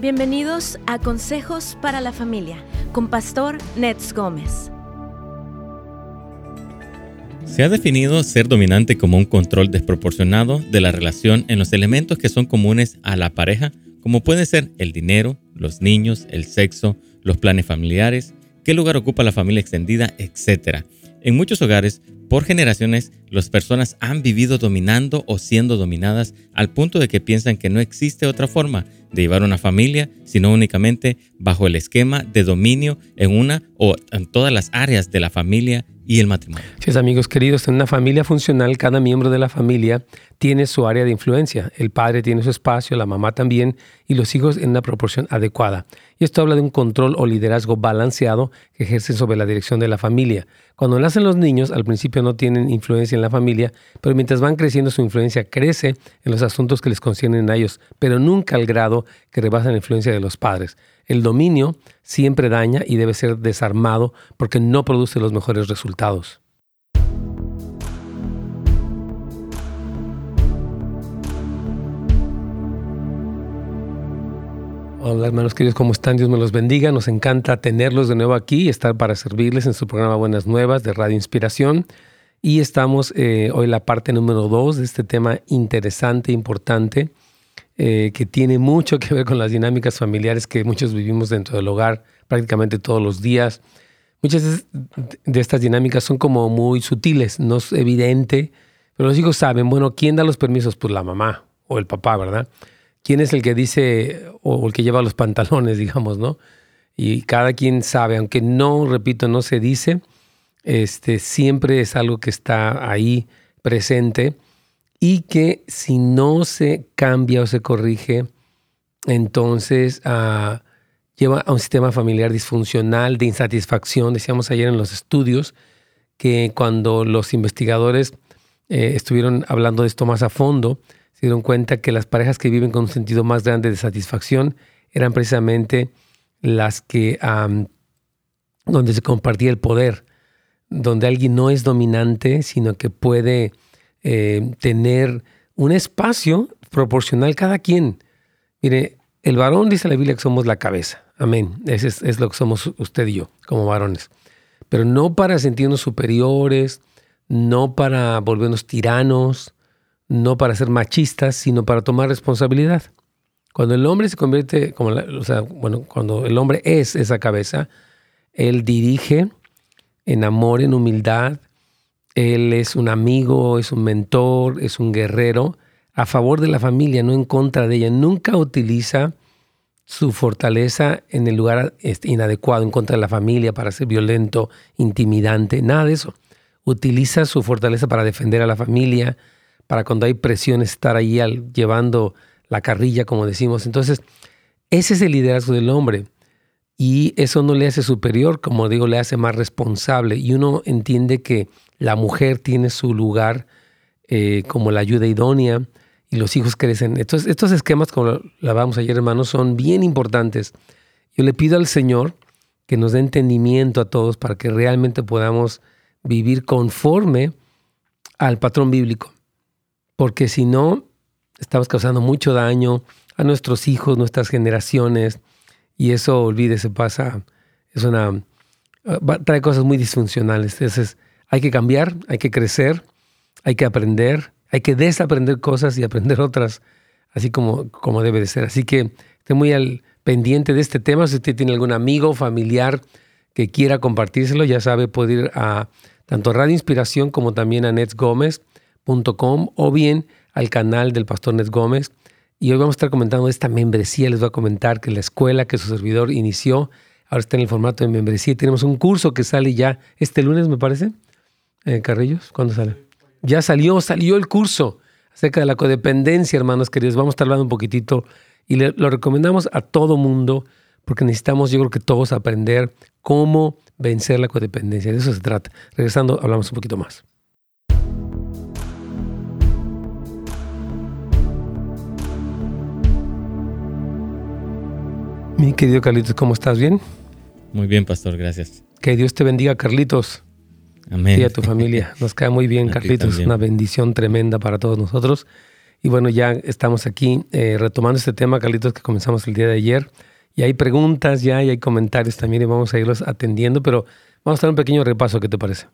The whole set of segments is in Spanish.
Bienvenidos a Consejos para la Familia con Pastor Nets Gómez. Se ha definido ser dominante como un control desproporcionado de la relación en los elementos que son comunes a la pareja, como pueden ser el dinero, los niños, el sexo, los planes familiares, qué lugar ocupa la familia extendida, etc. En muchos hogares, por generaciones, las personas han vivido dominando o siendo dominadas al punto de que piensan que no existe otra forma de llevar una familia, sino únicamente bajo el esquema de dominio en una o en todas las áreas de la familia y el matrimonio. Sí, amigos queridos, en una familia funcional, cada miembro de la familia tiene su área de influencia. El padre tiene su espacio, la mamá también, y los hijos en una proporción adecuada. Y esto habla de un control o liderazgo balanceado que ejercen sobre la dirección de la familia. Cuando nacen los niños, al principio no tienen influencia en la familia, pero mientras van creciendo su influencia crece en los asuntos que les conciernen a ellos, pero nunca al grado que rebasa la influencia de los padres. El dominio siempre daña y debe ser desarmado porque no produce los mejores resultados. Hola hermanos queridos, ¿cómo están? Dios me los bendiga. Nos encanta tenerlos de nuevo aquí y estar para servirles en su programa Buenas Nuevas de Radio Inspiración. Y estamos eh, hoy en la parte número dos de este tema interesante, importante, eh, que tiene mucho que ver con las dinámicas familiares que muchos vivimos dentro del hogar prácticamente todos los días. Muchas de estas dinámicas son como muy sutiles, no es evidente, pero los hijos saben, bueno, ¿quién da los permisos? Pues la mamá o el papá, ¿verdad? ¿Quién es el que dice o el que lleva los pantalones, digamos, ¿no? Y cada quien sabe, aunque no, repito, no se dice, este, siempre es algo que está ahí presente y que si no se cambia o se corrige, entonces ah, lleva a un sistema familiar disfuncional, de insatisfacción. Decíamos ayer en los estudios que cuando los investigadores eh, estuvieron hablando de esto más a fondo, se dieron cuenta que las parejas que viven con un sentido más grande de satisfacción eran precisamente las que donde se compartía el poder, donde alguien no es dominante, sino que puede eh, tener un espacio proporcional cada quien. Mire, el varón dice la Biblia que somos la cabeza. Amén. Ese es, es, lo que somos usted y yo, como varones. Pero no para sentirnos superiores, no para volvernos tiranos, no para ser machistas, sino para tomar responsabilidad. Cuando el hombre se convierte, como o sea, bueno, cuando el hombre es esa cabeza, él dirige en amor, en humildad, él es un amigo, es un mentor, es un guerrero a favor de la familia, no en contra de ella. Nunca utiliza su fortaleza en el lugar este, inadecuado, en contra de la familia, para ser violento, intimidante, nada de eso. Utiliza su fortaleza para defender a la familia, para cuando hay presión estar ahí llevando la carrilla, como decimos. Entonces, ese es el liderazgo del hombre. Y eso no le hace superior, como digo, le hace más responsable. Y uno entiende que la mujer tiene su lugar eh, como la ayuda idónea y los hijos crecen. Estos, estos esquemas, como la ayer, hermanos, son bien importantes. Yo le pido al Señor que nos dé entendimiento a todos para que realmente podamos vivir conforme al patrón bíblico. Porque si no, estamos causando mucho daño a nuestros hijos, nuestras generaciones, y eso, olvídese, pasa, es una, trae cosas muy disfuncionales. Entonces, hay que cambiar, hay que crecer, hay que aprender, hay que desaprender cosas y aprender otras, así como, como debe de ser. Así que esté muy al pendiente de este tema. Si usted tiene algún amigo, familiar que quiera compartírselo, ya sabe, puede ir a tanto Radio Inspiración como también a o bien al canal del Pastor Nets Gómez. Y hoy vamos a estar comentando esta membresía. Les voy a comentar que la escuela que su servidor inició, ahora está en el formato de membresía. Tenemos un curso que sale ya este lunes, me parece eh, Carrillos? ¿Cuándo sale? Ya salió, salió el curso acerca de la codependencia, hermanos queridos. Vamos a estar hablando un poquitito y lo recomendamos a todo mundo porque necesitamos, yo creo que todos aprender cómo vencer la codependencia. De eso se trata. Regresando, hablamos un poquito más. Mi querido Carlitos, ¿cómo estás? ¿Bien? Muy bien, pastor, gracias. Que Dios te bendiga, Carlitos. Amén. Y a tu familia. Nos cae muy bien, Carlitos. Una bendición tremenda para todos nosotros. Y bueno, ya estamos aquí eh, retomando este tema, Carlitos, que comenzamos el día de ayer. Y hay preguntas ya y hay comentarios también y vamos a irlos atendiendo, pero vamos a dar un pequeño repaso, ¿qué te parece?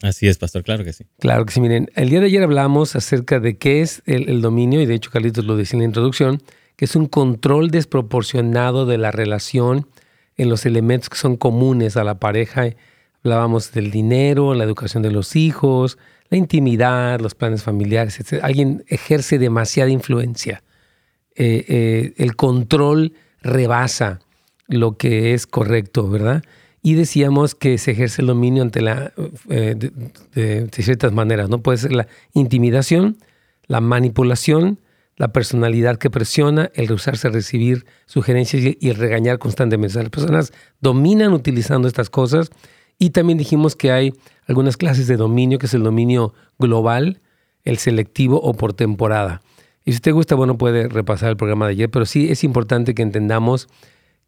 Así es, pastor, claro que sí. Claro que sí, miren, el día de ayer hablamos acerca de qué es el, el dominio, y de hecho Carlitos lo decía en la introducción, es un control desproporcionado de la relación en los elementos que son comunes a la pareja. Hablábamos del dinero, la educación de los hijos, la intimidad, los planes familiares, etc. Alguien ejerce demasiada influencia. Eh, eh, el control rebasa lo que es correcto, ¿verdad? Y decíamos que se ejerce el dominio ante la, eh, de, ciertas maneras, ¿no? Puede ser la intimidación, la manipulación, la personalidad que presiona, el rehusarse a recibir sugerencias y, el regañar constantemente. Las personas dominan utilizando estas cosas y también dijimos que hay algunas clases de dominio, que es el dominio global, el selectivo o por temporada. Y si te gusta, bueno, puede repasar el programa de ayer, pero sí es importante que entendamos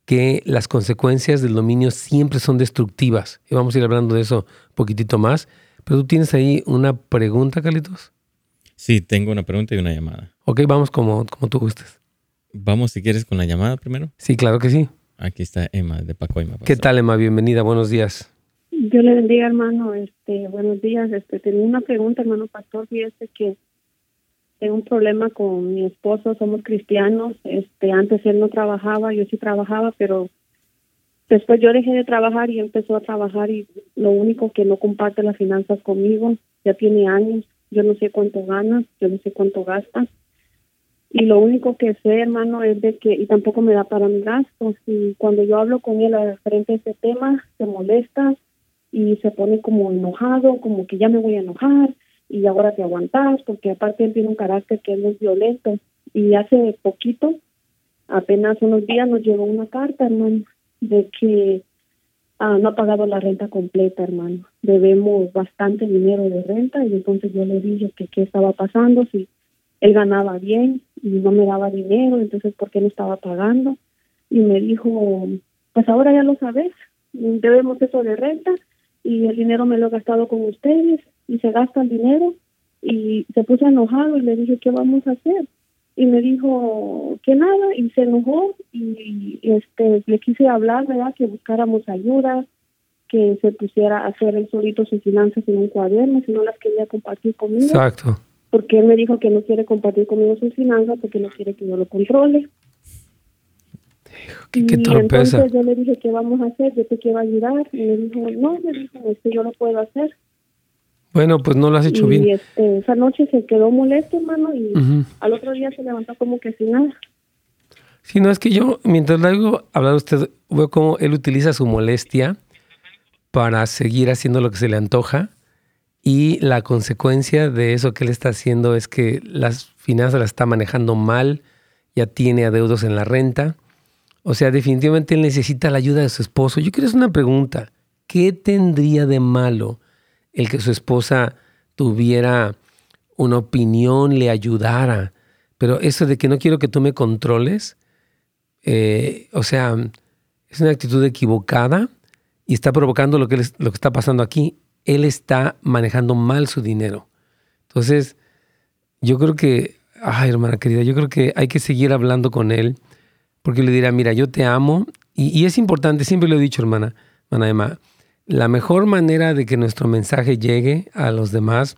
que las consecuencias del dominio siempre son destructivas. Y vamos a ir hablando de eso un poquitito más. Pero tú tienes ahí una pregunta, Carlitos. Sí, tengo una pregunta y una llamada. Ok, vamos como, como tú gustes. Vamos, si quieres, con la llamada primero. Sí, claro que sí. Aquí está Emma de Pacoima. ¿Qué tal, Emma? Bienvenida, buenos días. Yo le bendiga, hermano. Este, buenos días. Este, tengo una pregunta, hermano pastor. Fíjese que tengo un problema con mi esposo. Somos cristianos. Este, antes él no trabajaba, yo sí trabajaba, pero después yo dejé de trabajar y empezó a trabajar y lo único que no comparte las finanzas conmigo. Ya tiene años. Yo no sé cuánto gana, yo no sé cuánto gasta. Y lo único que sé, hermano, es de que, y tampoco me da para mis gastos. Y cuando yo hablo con él frente a este tema, se molesta y se pone como enojado, como que ya me voy a enojar y ahora te aguantas, porque aparte él tiene un carácter que es muy violento. Y hace poquito, apenas unos días, nos llegó una carta, hermano, de que Ah, no ha pagado la renta completa, hermano. Debemos bastante dinero de renta y entonces yo le dije que qué estaba pasando, si él ganaba bien y no me daba dinero, entonces ¿por qué no estaba pagando? Y me dijo, pues ahora ya lo sabes, debemos eso de renta y el dinero me lo he gastado con ustedes y se gasta el dinero y se puso enojado y le dije, ¿qué vamos a hacer? Y me dijo que nada y se enojó y, este le quise hablar verdad que buscáramos ayuda que se pusiera a hacer el solito sus finanzas en un cuaderno si no las quería compartir conmigo. Exacto. Porque él me dijo que no quiere compartir conmigo sus finanzas porque no quiere que yo lo controle. Qué, y entonces yo le dije qué vamos a hacer yo te quiero ayudar y me dijo no me dijo es que yo lo puedo hacer bueno, pues no lo has hecho bien. Y este, esa noche se quedó molesto, hermano, y al otro día se levantó como que sin nada. Sí, no, es que yo, mientras le hago hablar a usted, veo cómo él utiliza su molestia para seguir haciendo lo que se le antoja y la consecuencia de eso que él está haciendo es que las finanzas las está manejando mal, ya tiene adeudos en la renta. O sea, definitivamente él necesita la ayuda de su esposo. Yo quiero hacer una pregunta. ¿Qué tendría de malo el que su esposa tuviera una opinión, le ayudara. Pero eso de que no quiero que tú me controles, eh, o sea, es una actitud equivocada y está provocando lo que, lo que está pasando aquí. Él está manejando mal su dinero. Entonces, yo creo que, ay hermana querida, yo creo que hay que seguir hablando con él porque le dirá, mira, yo te amo y, y es importante, siempre lo he dicho, hermana, hermana Emma, la mejor manera de que nuestro mensaje llegue a los demás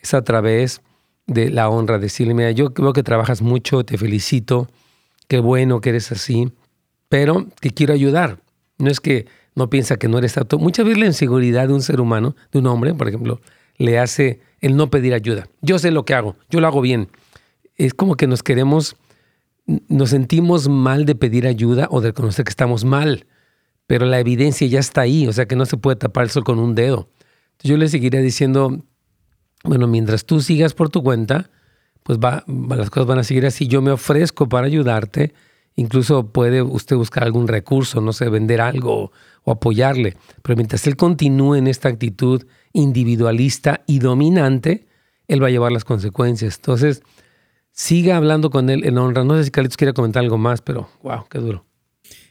es a través de la honra, decirle, mira, yo creo que trabajas mucho, te felicito, qué bueno que eres así, pero te quiero ayudar. No es que no piensa que no eres apto. Muchas veces la inseguridad de un ser humano, de un hombre, por ejemplo, le hace el no pedir ayuda. Yo sé lo que hago, yo lo hago bien. Es como que nos queremos, nos sentimos mal de pedir ayuda o de reconocer que estamos mal pero la evidencia ya está ahí, o sea que no se puede tapar el sol con un dedo. Yo le seguiría diciendo, bueno, mientras tú sigas por tu cuenta, pues va, las cosas van a seguir así. Yo me ofrezco para ayudarte, incluso puede usted buscar algún recurso, no sé, vender algo o apoyarle, pero mientras él continúe en esta actitud individualista y dominante, él va a llevar las consecuencias. Entonces, siga hablando con él en honra. No sé si Carlitos quiere comentar algo más, pero wow, qué duro.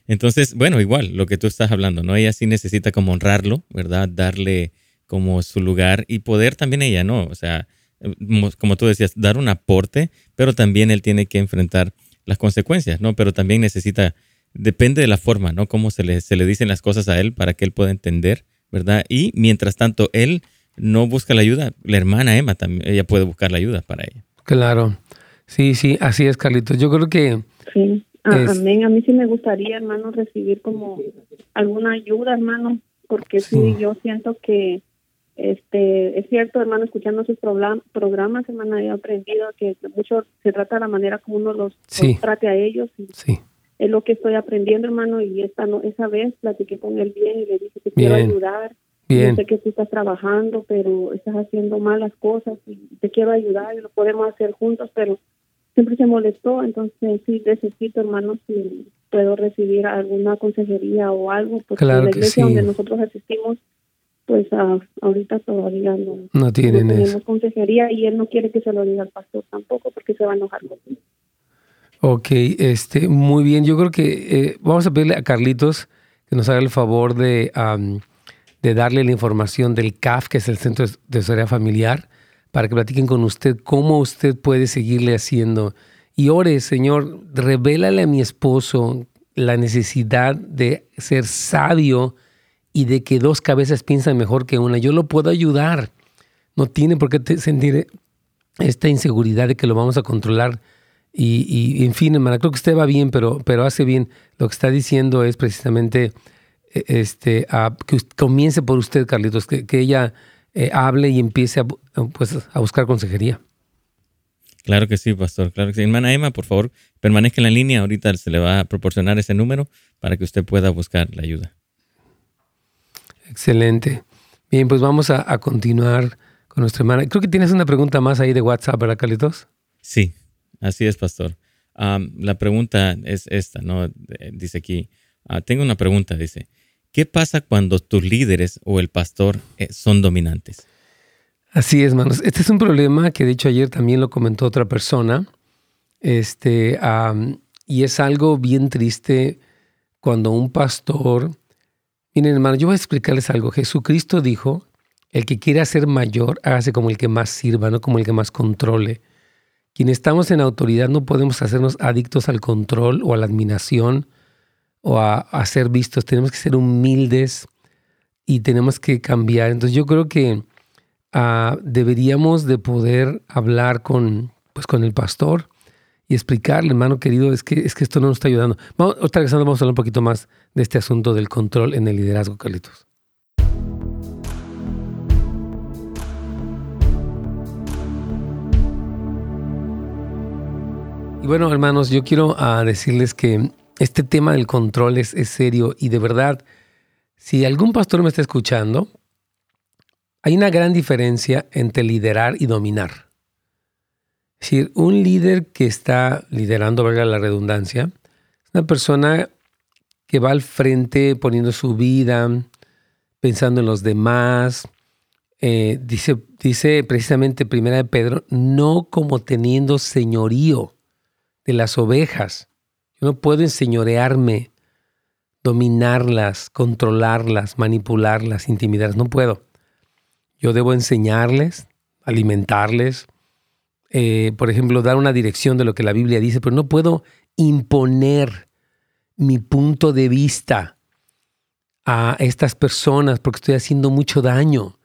Entonces, bueno, igual, lo que tú estás hablando, ¿no? Ella sí necesita como honrarlo, ¿verdad? Darle como su lugar y poder también ella, ¿no? O sea, eh, como tú decías, dar un aporte, pero también él tiene que enfrentar las consecuencias, ¿no? Pero también necesita, depende de la forma, ¿no? Cómo se le, se le dicen las cosas a él para que él pueda entender, ¿verdad? Y mientras tanto, él no busca la ayuda, la hermana Emma también, ella puede buscar la ayuda para ella. Claro, sí, sí, así es, Carlitos. Yo creo que... Sí, amén. A mí sí me gustaría, hermano, recibir como alguna ayuda, hermano, porque sí yo siento que este, es cierto, hermano, escuchando sus programas, hermano, he aprendido que mucho se trata de la manera como uno los, trate a ellos. sí. Es lo que estoy aprendiendo, hermano, y esta no, esa vez platiqué con él bien y le dije que quiero ayudar. Yo sé que tú estás trabajando, pero estás haciendo malas cosas y te quiero ayudar y lo podemos hacer juntos, pero siempre se molestó, entonces sí necesito, hermano, si puedo recibir alguna consejería o algo, porque la iglesia donde nosotros asistimos pues ahorita todavía no, no, tienen tenemos consejería y él no quiere que se lo diga al pastor tampoco porque se va a enojar conmigo. Ok, este, muy bien. Yo creo que eh, vamos a pedirle a Carlitos que nos haga el favor de, de darle la información del CAF, que es el Centro de Asesoría Familiar, para que platiquen con usted cómo usted puede seguirle haciendo. Y ore, Señor, revélale a mi esposo la necesidad de ser sabio y de que dos cabezas piensan mejor que una. Yo lo puedo ayudar. No tiene por qué sentir esta inseguridad de que lo vamos a controlar. Y, en fin, hermana, creo que usted va bien, pero, pero hace bien. Lo que está diciendo es precisamente e, este, que comience por usted, Carlitos, que, ella eh, hable y empiece a, pues, a buscar consejería. Claro que sí, pastor. Claro que sí. Hermana Emma, por favor, permanezca en la línea. Ahorita se le va a proporcionar ese número para que usted pueda buscar la ayuda. Excelente. Bien, pues vamos a, continuar con nuestra hermana. Creo que tienes una pregunta más ahí de WhatsApp, ¿verdad, Carlitos? Sí, así es, pastor. la pregunta es esta, ¿no? Dice aquí, ah, tengo una pregunta, dice, ¿qué pasa cuando tus líderes o el pastor eh, son dominantes? Así es, hermanos. Este es un problema que de hecho ayer también lo comentó otra persona. Este, y es algo bien triste cuando un pastor Miren, hermano, yo voy a explicarles algo. Jesucristo dijo, el que quiera ser mayor, hágase como el que más sirva, no como el que más controle. Quienes estamos en autoridad no podemos hacernos adictos al control o a la admiración o a, ser vistos. Tenemos que ser humildes y tenemos que cambiar. Entonces yo creo que ah, deberíamos de poder hablar con, pues, con el pastor y explicarle, hermano querido, es que, es que esto no nos está ayudando. Vamos, otra vez vamos a hablar un poquito más de este asunto del control en el liderazgo, Carlitos. Y bueno, hermanos, yo quiero ah, decirles que este tema del control es, serio y de verdad, si algún pastor me está escuchando, hay una gran diferencia entre liderar y dominar. Es decir, un líder que está liderando, valga la redundancia, es una persona que va al frente poniendo su vida, pensando en los demás. Eh, dice, dice precisamente Primera de Pedro, no como teniendo señorío de las ovejas. Yo no puedo enseñorearme, dominarlas, controlarlas, manipularlas, intimidarlas. No puedo. Yo debo enseñarles, alimentarles, eh, por ejemplo, dar una dirección de lo que la Biblia dice, pero no puedo imponer mi punto de vista a estas personas porque estoy haciendo mucho daño.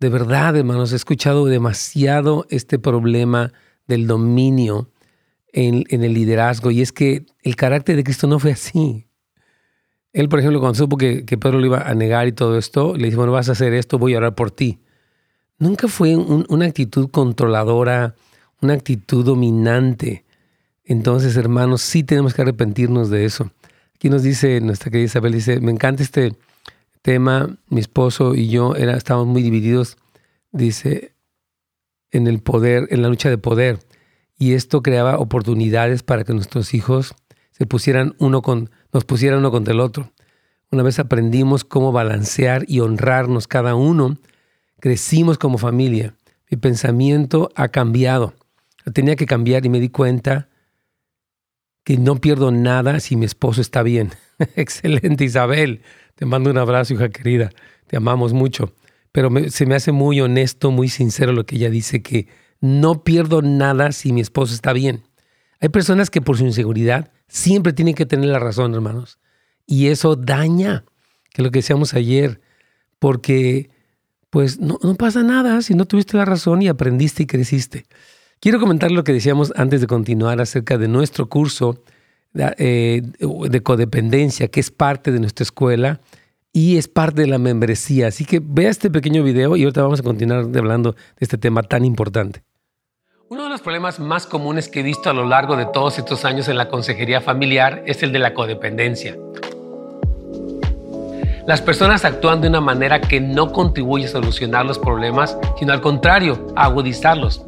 De verdad, hermanos, he escuchado demasiado este problema del dominio en, el liderazgo y es que el carácter de Cristo no fue así. Él, por ejemplo, cuando supo que, que Pedro lo iba a negar y todo esto, le dijo, bueno, vas a hacer esto, voy a orar por ti nunca fue una actitud controladora, una actitud dominante. Entonces, hermanos, sí tenemos que arrepentirnos de eso. Aquí nos dice nuestra querida Isabel, dice, me encanta este tema, mi esposo y yo era, estábamos muy divididos, dice, en el poder, en la lucha de poder. Y esto creaba oportunidades para que nuestros hijos se pusieran uno con, nos pusieran uno contra el otro. Una vez aprendimos cómo balancear y honrarnos cada uno, crecimos como familia. Mi pensamiento ha cambiado. Tenía que cambiar y me di cuenta que no pierdo nada si mi esposo está bien. Excelente, Isabel. Te mando un abrazo, hija querida. Te amamos mucho. pero se me hace muy honesto, muy sincero lo que ella dice, que no pierdo nada si mi esposo está bien. Hay personas que por su inseguridad siempre tienen que tener la razón, hermanos. Y eso daña, que lo que decíamos ayer, porque pues no, no pasa nada si no tuviste la razón y aprendiste y creciste. Quiero comentar lo que decíamos antes de continuar acerca de nuestro curso eh, de codependencia, que es parte de nuestra escuela y es parte de la membresía. Así que vea este pequeño video y ahorita vamos a continuar hablando de este tema tan importante. Uno de los problemas más comunes que he visto a lo largo de todos estos años en la consejería familiar es el de la codependencia. Las personas actúan de una manera que no contribuye a solucionar los problemas, sino al contrario, a agudizarlos.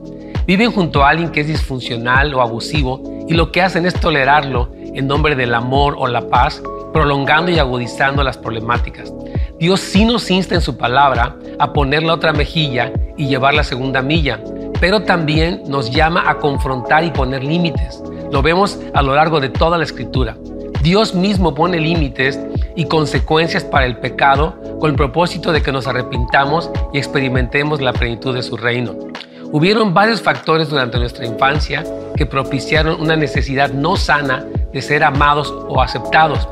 Viven junto a alguien que es disfuncional o abusivo y lo que hacen es tolerarlo en nombre del amor o la paz, prolongando y agudizando las problemáticas. Dios sí nos insta en su palabra a poner la otra mejilla y llevar la segunda milla, pero también nos llama a confrontar y poner límites. Lo vemos a lo largo de toda la escritura. Dios mismo pone límites y consecuencias para el pecado con el propósito de que nos arrepintamos y experimentemos la plenitud de su reino. Hubieron varios factores durante nuestra infancia que propiciaron una necesidad no sana de ser amados o aceptados,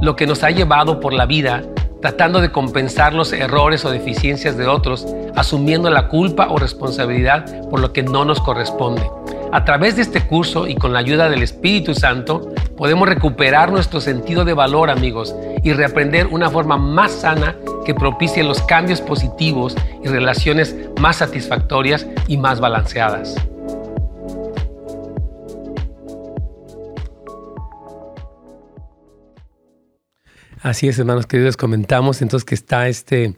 lo que nos ha llevado por la vida tratando de compensar los errores o deficiencias de otros, asumiendo la culpa o responsabilidad por lo que no nos corresponde. A través de este curso y con la ayuda del Espíritu Santo, podemos recuperar nuestro sentido de valor, amigos, y reaprender una forma más sana que propicie los cambios positivos y relaciones más satisfactorias y más balanceadas. Así es, hermanos queridos, comentamos entonces que está este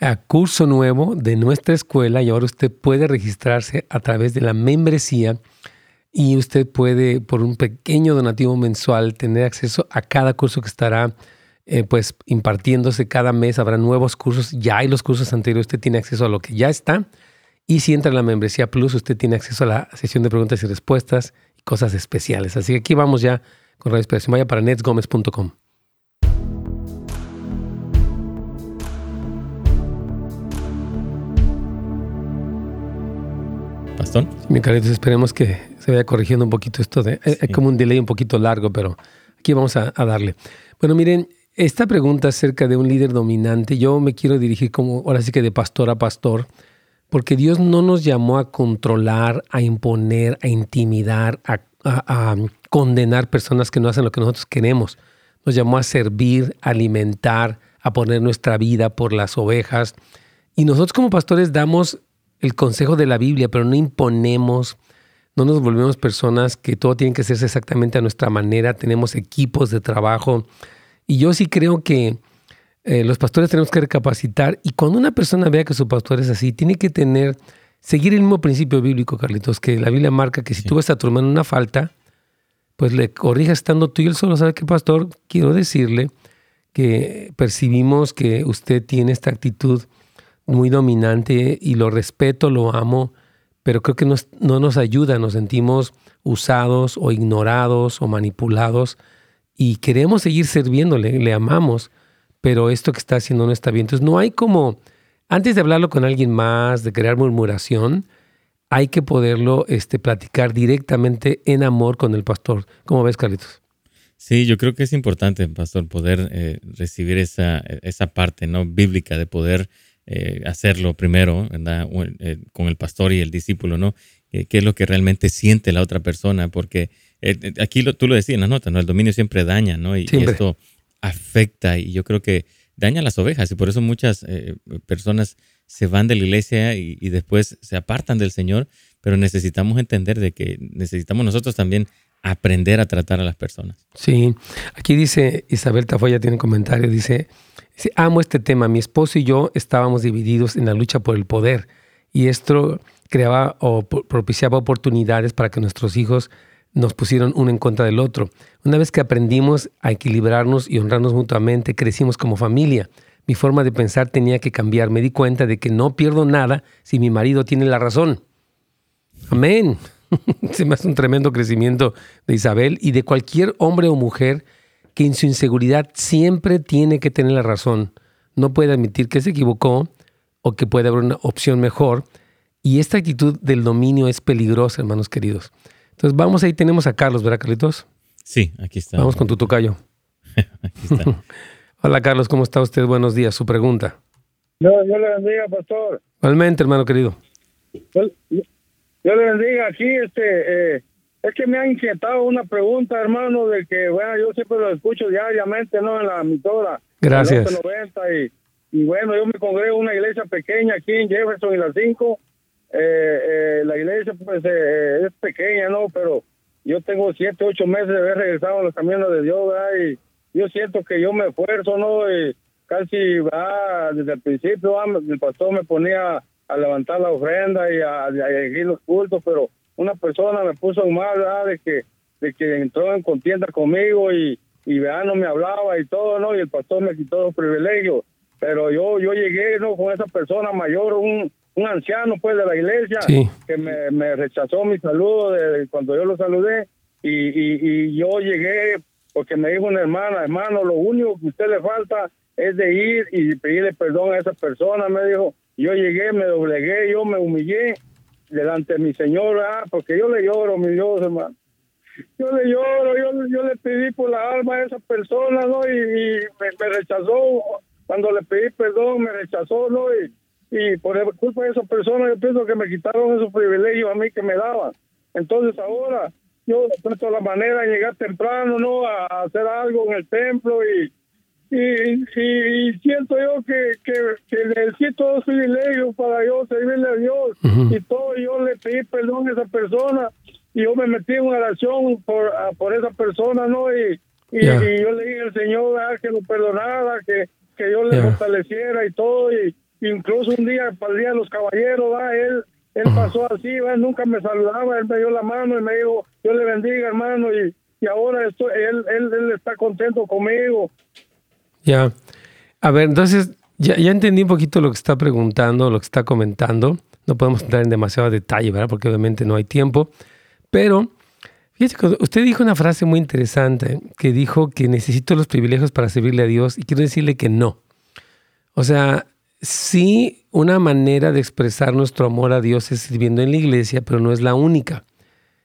eh, curso nuevo de nuestra escuela y ahora usted puede registrarse a través de la membresía y usted puede, por un pequeño donativo mensual, tener acceso a cada curso que estará eh, pues impartiéndose cada mes. Habrá nuevos cursos, ya hay los cursos anteriores, usted tiene acceso a lo que ya está. Y si entra en la membresía Plus, usted tiene acceso a la sesión de preguntas y respuestas y cosas especiales. Así que aquí vamos ya con la Inspiración. Vaya para netsgomez.com. Mi cariño, esperemos que se vaya corrigiendo un poquito esto de... Eh, hay como un delay un poquito largo, pero aquí vamos a, darle. Bueno, miren, esta pregunta acerca de un líder dominante, yo me quiero dirigir como, ahora sí que de pastor a pastor, porque Dios no nos llamó a controlar, a imponer, a intimidar, a, condenar personas que no hacen lo que nosotros queremos. Nos llamó a servir, a alimentar, a poner nuestra vida por las ovejas. Y nosotros como pastores damos el consejo de la Biblia, pero no imponemos, no nos volvemos personas que todo tiene que hacerse exactamente a nuestra manera, tenemos equipos de trabajo. Y yo sí creo que eh, los pastores tenemos que recapacitar y cuando una persona vea que su pastor es así, tiene que tener, seguir el mismo principio bíblico, Carlitos, que la Biblia marca que si tú ves a tu hermano una falta, pues le corrijas estando tú y él solo. Sabe que, pastor, quiero decirle que percibimos que usted tiene esta actitud muy dominante y lo respeto, lo amo, pero creo que no nos ayuda, nos sentimos usados o ignorados o manipulados y queremos seguir sirviéndole, le amamos, pero esto que está haciendo no está bien. Entonces no hay como, antes de hablarlo con alguien más, de crear murmuración, hay que poderlo este, platicar directamente en amor con el pastor. ¿Cómo ves, Carlitos? Sí, yo creo que es importante, pastor, poder eh, recibir esa, esa parte ¿no? bíblica de poder eh, hacerlo primero. Eh, con el pastor y el discípulo, ¿no? ¿Qué es lo que realmente siente la otra persona? Porque eh, aquí lo, tú lo decías en las notas, ¿no? El dominio siempre daña, ¿no? Y, esto afecta y yo creo que daña a las ovejas y por eso muchas personas se van de la iglesia y, y, después se apartan del Señor, pero necesitamos entender de que necesitamos nosotros también aprender a tratar a las personas. Sí, aquí dice Isabel Tafoya, tiene un comentario, dice, amo este tema, mi esposo y yo estábamos divididos en la lucha por el poder y esto creaba o propiciaba oportunidades para que nuestros hijos nos pusieran uno en contra del otro. Una vez que aprendimos a equilibrarnos y honrarnos mutuamente, crecimos como familia. Mi forma de pensar tenía que cambiar. Me di cuenta de que no pierdo nada si mi marido tiene la razón. Amén. Se hace un tremendo crecimiento de Isabel y de cualquier hombre o mujer que en su inseguridad siempre tiene que tener la razón. No puede admitir que se equivocó o que puede haber una opción mejor. Y esta actitud del dominio es peligrosa, hermanos queridos. Entonces vamos ahí, tenemos a Carlos, ¿verdad, Carlitos? Sí, aquí está. Vamos con tu tocayo. aquí está. Hola, Carlos, ¿cómo está usted? Buenos días. Su pregunta. Yo, yo le bendiga, pastor. Igualmente, hermano querido. Yo, yo le bendiga aquí, este, eh, es que me ha inquietado una pregunta, hermano, de que, bueno, yo siempre lo escucho diariamente, ¿no? En la emisora. Gracias. 90 y, y bueno, yo me congrego en una iglesia pequeña aquí en Jefferson y las 5. Eh, eh, la iglesia, pues, eh, es pequeña, ¿no? Pero yo tengo siete, ocho meses de haber regresado a los caminos de Dios. Y yo siento que yo me esfuerzo, ¿no? Y casi, desde el principio, el pastor me ponía a levantar la ofrenda y a, elegir los cultos, pero una persona me puso mal. De que, de que entró en contienda conmigo y, y no me hablaba y todo, ¿no? Y el pastor me quitó los privilegios. Pero yo, yo llegué, ¿no? Con esa persona mayor, un, un anciano, pues, de la iglesia, que me, me, rechazó mi saludo de, cuando yo lo saludé. Y, y, y yo llegué porque me dijo una hermana, hermano, lo único que a usted le falta es de ir y pedirle perdón a esa persona, me dijo, yo llegué, me doblegué, yo me humillé delante de mi Señor, ah, porque yo le lloro, mi Dios, hermano. Yo le lloro, yo, yo le pedí por la alma a esa persona, ¿no? Y, me, rechazó, cuando le pedí perdón, me rechazó, ¿no? Y, y por culpa de esa persona, yo pienso que me quitaron esos privilegios a mí que me daban. Entonces ahora, yo de la manera de llegar temprano, ¿no? A hacer algo en el templo y y, siento yo que, que, que necesito dos privilegios para yo servirle a Dios. Y todo yo le pedí perdón a esa persona y yo me metí en una oración por, por esa persona no y, y, yo le dije al Señor ah, que lo perdonara que, que yo le fortaleciera y todo y incluso un día para el día de los caballeros ah, él él pasó así nunca me saludaba él me dio la mano y me dijo yo le bendiga hermano y, y ahora estoy, él, él, él está contento conmigo ya. A ver, entonces, ya, ya entendí un poquito lo que está preguntando, lo que está comentando. No podemos entrar en demasiado detalle, ¿verdad? Porque obviamente no hay tiempo. Pero, que usted dijo una frase muy interesante, que dijo que necesito los privilegios para servirle a Dios, y quiero decirle que no. O sea, sí, una manera de expresar nuestro amor a Dios es sirviendo en la iglesia, pero no es la única.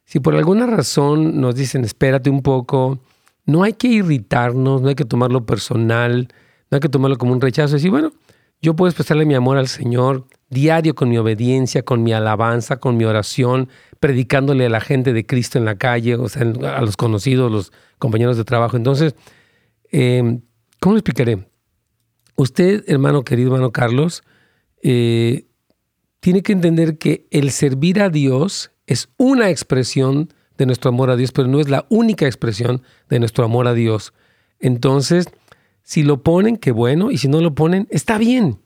Si por alguna razón nos dicen, espérate un poco, no hay que irritarnos, no hay que tomarlo personal, no hay que tomarlo como un rechazo. Decir, bueno, yo puedo expresarle mi amor al Señor diario con mi obediencia, con mi alabanza, con mi oración, predicándole a la gente de Cristo en la calle, o sea, a los conocidos, los compañeros de trabajo. Entonces, em, ¿cómo lo explicaré? Usted, hermano querido, hermano Carlos, eh, tiene que entender que el servir a Dios es una expresión de nuestro amor a Dios, pero no es la única expresión de nuestro amor a Dios. Entonces, si lo ponen, qué bueno, y si no lo ponen, está bien.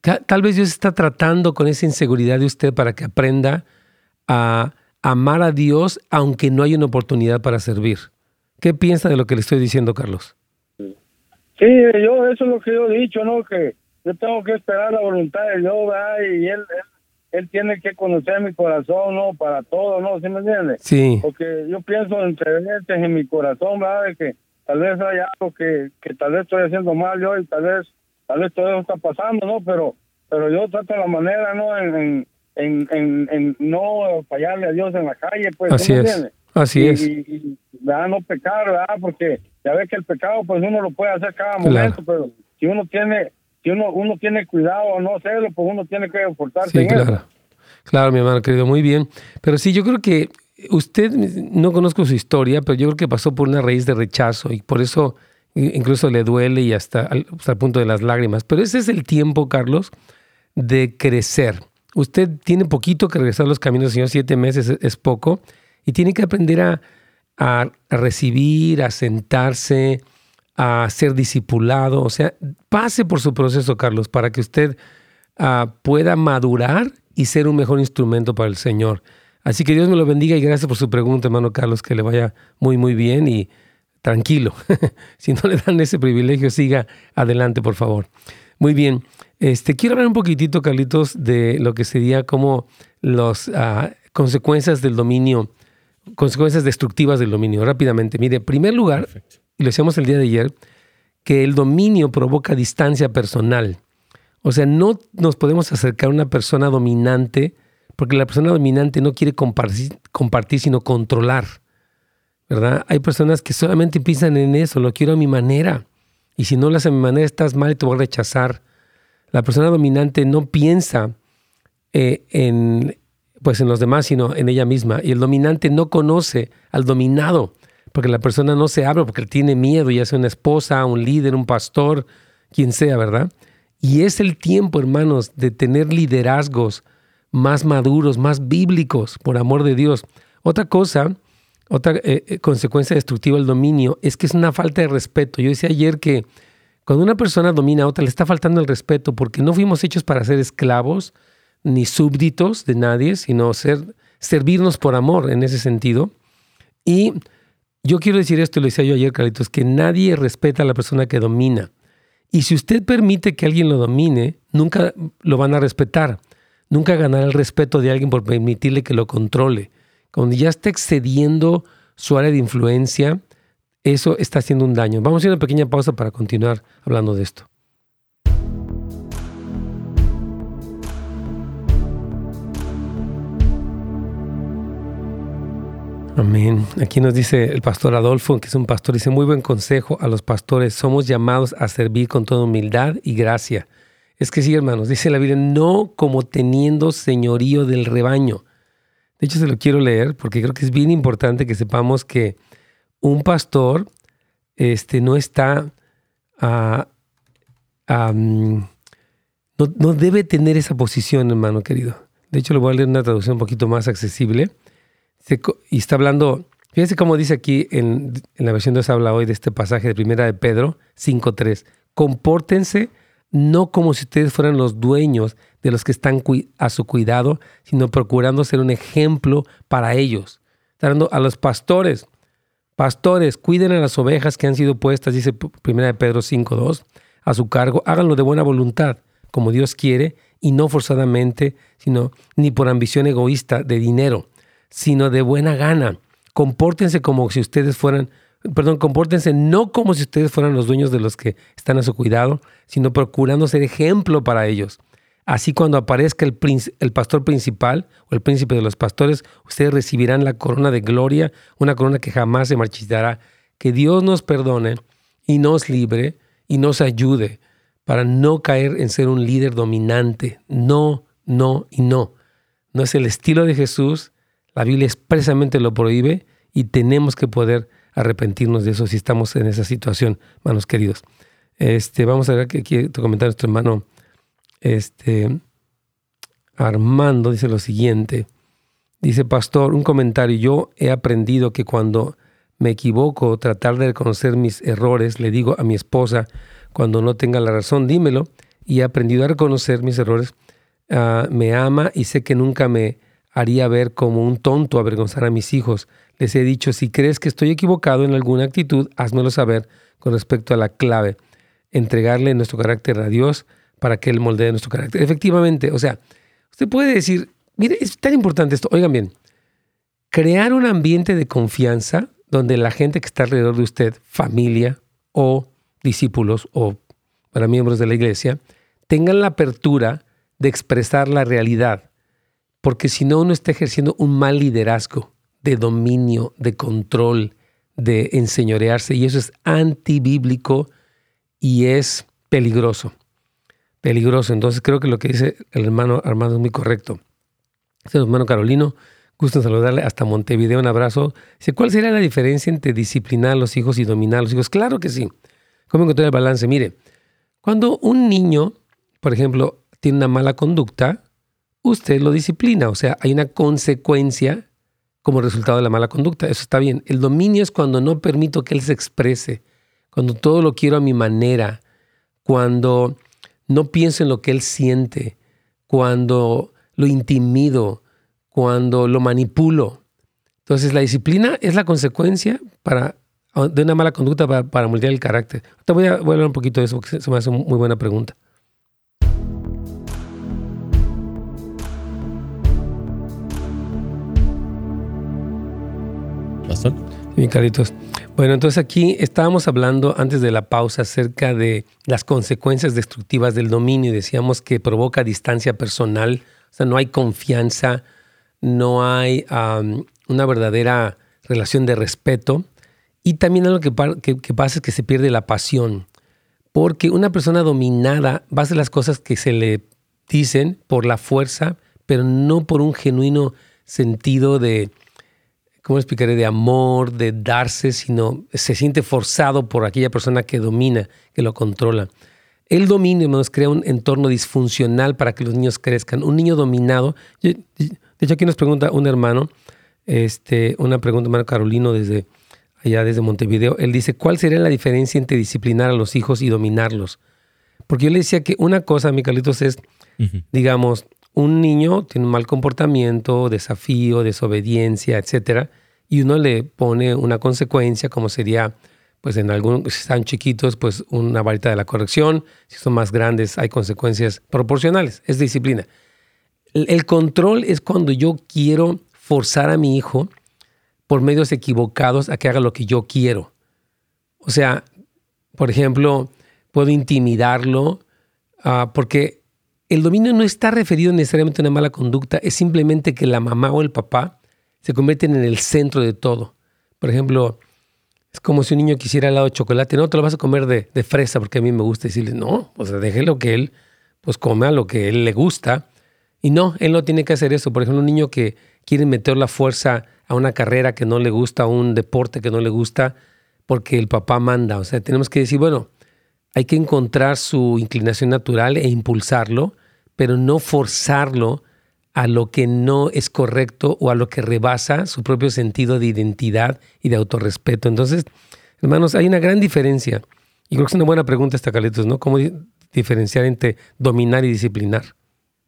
Tal vez Dios está tratando con esa inseguridad de usted para que aprenda a amar a Dios aunque no haya una oportunidad para servir. ¿Qué piensa de lo que le estoy diciendo, Carlos? Sí, yo eso es lo que yo he dicho, ¿no? Que yo tengo que esperar la voluntad de Dios, Y él, él él tiene que conocer mi corazón, ¿no? Para todo, ¿no? ¿Sí me entiendes? Sí. Porque yo pienso entre veces en mi corazón, ¿verdad? De que tal vez hay algo que, que tal vez estoy haciendo mal yo y tal vez, tal vez todo eso está pasando, ¿no? Pero, pero yo trato la manera, ¿no? En, en, en, en, no fallarle a Dios en la calle, pues. Así me es. Así es. Y, ¿verdad? No pecar, ¿verdad? Porque ya ves que el pecado, pues uno lo puede hacer cada momento, pero si uno tiene si uno, uno tiene cuidado o no hacerlo, pues uno tiene que esforzarse. Sí, claro. Claro, mi hermano querido, muy bien. Pero sí, yo creo que usted, no conozco su historia, pero yo creo que pasó por una raíz de rechazo y por eso incluso le duele y hasta, hasta el punto de las lágrimas. Pero ese es el tiempo, Carlos, de crecer. Usted tiene poquito que regresar a los caminos del Señor, siete meses es, poco, y tiene que aprender a, a recibir, a sentarse, a ser discipulado, o sea, pase por su proceso, Carlos, para que usted uh, pueda madurar y ser un mejor instrumento para el Señor. Así que Dios me lo bendiga y gracias por su pregunta, hermano Carlos, que le vaya muy, muy bien y tranquilo. si no le dan ese privilegio, siga adelante, por favor. Muy bien. Este, quiero hablar un poquitito, Carlitos, de lo que sería como las uh, consecuencias del dominio, consecuencias destructivas del dominio. Rápidamente. Mire, en primer lugar, y lo decíamos el día de ayer, que el dominio provoca distancia personal. O sea, no nos podemos acercar a una persona dominante porque la persona dominante no quiere compartir, compartir sino controlar. ¿Verdad? Hay personas que solamente piensan en eso, lo quiero a mi manera. Y si no lo haces a mi manera, estás mal y te voy a rechazar. La persona dominante no piensa eh, en, pues en los demás, sino en ella misma. Y el dominante no conoce al dominado, porque la persona no se abre, porque tiene miedo, ya sea una esposa, un líder, un pastor, quien sea, ¿verdad? Y es el tiempo, hermanos, de tener liderazgos más maduros, más bíblicos, por amor de Dios. Otra cosa, otra eh, eh, consecuencia destructiva del dominio es que es una falta de respeto. Yo decía ayer que cuando una persona domina a otra le está faltando el respeto porque no fuimos hechos para ser esclavos ni súbditos de nadie, sino ser, servirnos por amor en ese sentido. Y yo quiero decir esto, lo decía yo ayer, Carlitos, que nadie respeta a la persona que domina. Y si usted permite que alguien lo domine, nunca lo van a respetar. Nunca ganará el respeto de alguien por permitirle que lo controle. Cuando ya está excediendo su área de influencia, eso está haciendo un daño. Vamos a hacer una pequeña pausa para continuar hablando de esto. Amén. Aquí nos dice el pastor Adolfo, que es un pastor, dice muy buen consejo a los pastores. Somos llamados a servir con toda humildad y gracia. Es que sí, hermanos, dice la Biblia, no como teniendo señorío del rebaño. De hecho, se lo quiero leer porque creo que es bien importante que sepamos que un pastor este, no está, ah, no, debe tener esa posición, hermano querido. De hecho, le voy a leer una traducción un poquito más accesible. Y está hablando, fíjense cómo dice aquí en, en la versión de se habla hoy de este pasaje de Primera de Pedro 5.3. Compórtense no como si ustedes fueran los dueños de los que están a su cuidado, sino procurando ser un ejemplo para ellos. Dando a los pastores, pastores, cuiden a las ovejas que han sido puestas, dice 1 Pedro 5.2, a su cargo, háganlo de buena voluntad, como Dios quiere, y no forzadamente, sino ni por ambición egoísta de dinero, sino de buena gana. Compórtense como si ustedes fueran perdón, compórtense no como si ustedes fueran los dueños de los que están a su cuidado, sino procurando ser ejemplo para ellos. Así cuando aparezca el, el, pastor principal o el príncipe de los pastores, ustedes recibirán la corona de gloria, una corona que jamás se marchitará. Que Dios nos perdone y nos libre y nos ayude para no caer en ser un líder dominante. No, no y no. No es el estilo de Jesús. La Biblia expresamente lo prohíbe y tenemos que poder arrepentirnos de eso si estamos en esa situación, hermanos queridos. Este, vamos a ver que aquí comentar nuestro hermano este, Armando, dice lo siguiente. Dice, pastor, un comentario. Yo he aprendido que cuando me equivoco, tratar de reconocer mis errores, le digo a mi esposa, cuando no tenga la razón, dímelo. Y he aprendido a reconocer mis errores. Ah, me ama y sé que nunca me haría ver como un tonto avergonzar a mis hijos. Les he dicho, si crees que estoy equivocado en alguna actitud, házmelo saber con respecto a la clave. Entregarle nuestro carácter a Dios para que Él moldee nuestro carácter. Efectivamente, o sea, usted puede decir, mire, es tan importante esto, oigan bien, crear un ambiente de confianza donde la gente que está alrededor de usted, familia o discípulos o para miembros de la iglesia, tengan la apertura de expresar la realidad, porque si no uno está ejerciendo un mal liderazgo de dominio, de control, de enseñorearse, y eso es antibíblico y es peligroso. Peligroso. Entonces creo que lo que dice el hermano Armando es muy correcto. Este hermano Carolino, gusto saludarle hasta Montevideo, un abrazo. ¿cuál sería la diferencia entre disciplinar a los hijos y dominar a los hijos? Claro que sí. ¿Cómo encontrar el balance? Mire, cuando un niño, por ejemplo, tiene una mala conducta, usted lo disciplina, o sea, hay una consecuencia como resultado de la mala conducta. Eso está bien. El dominio es cuando no permito que él se exprese, cuando todo lo quiero a mi manera, cuando no pienso en lo que él siente, cuando lo intimido, cuando lo manipulo. Entonces la disciplina es la consecuencia para, de una mala conducta para, para moldear el carácter. Te voy a, voy a hablar un poquito de eso porque se me hace muy buena pregunta. Bien, caritos. Bueno, entonces aquí estábamos hablando antes de la pausa acerca de las consecuencias destructivas del dominio. Decíamos que provoca distancia personal, o sea, no hay confianza, no hay una verdadera relación de respeto. Y también algo que, que, pasa es que se pierde la pasión, porque una persona dominada va a hacer las cosas que se le dicen por la fuerza, pero no por un genuino sentido de, ¿cómo explicaré?, de amor, de darse, sino se siente forzado por aquella persona que domina, que lo controla. El dominio, nos crea un entorno disfuncional para que los niños crezcan. Un niño dominado, de hecho aquí nos pregunta un hermano, este, una pregunta, hermano Carolino, desde allá desde Montevideo, él dice, ¿cuál sería la diferencia entre disciplinar a los hijos y dominarlos? Porque yo le decía que una cosa, mi Carlitos, es, digamos, un niño tiene un mal comportamiento, desafío, desobediencia, etcétera, y uno le pone una consecuencia, como sería, pues en algunos, si están chiquitos, pues una varita de la corrección, si son más grandes, hay consecuencias proporcionales, es disciplina. el control es cuando yo quiero forzar a mi hijo por medios equivocados a que haga lo que yo quiero. O sea, por ejemplo, puedo intimidarlo ah, porque el dominio no está referido necesariamente a una mala conducta, es simplemente que la mamá o el papá se convierten en el centro de todo. Por ejemplo, es como si un niño quisiera helado de chocolate, no te lo vas a comer de, fresa porque a mí me gusta decirle, no, o sea, déjelo que él pues come a lo que él le gusta. Y no, él no tiene que hacer eso. Por ejemplo, un niño que quiere meter la fuerza a una carrera que no le gusta, a un deporte que no le gusta, porque el papá manda. O sea, tenemos que decir, bueno, hay que encontrar su inclinación natural e impulsarlo, pero no forzarlo a lo que no es correcto o a lo que rebasa su propio sentido de identidad y de autorrespeto. Entonces, hermanos, hay una gran diferencia. Y creo que es una buena pregunta esta, Caletos, ¿no? ¿Cómo diferenciar entre dominar y disciplinar?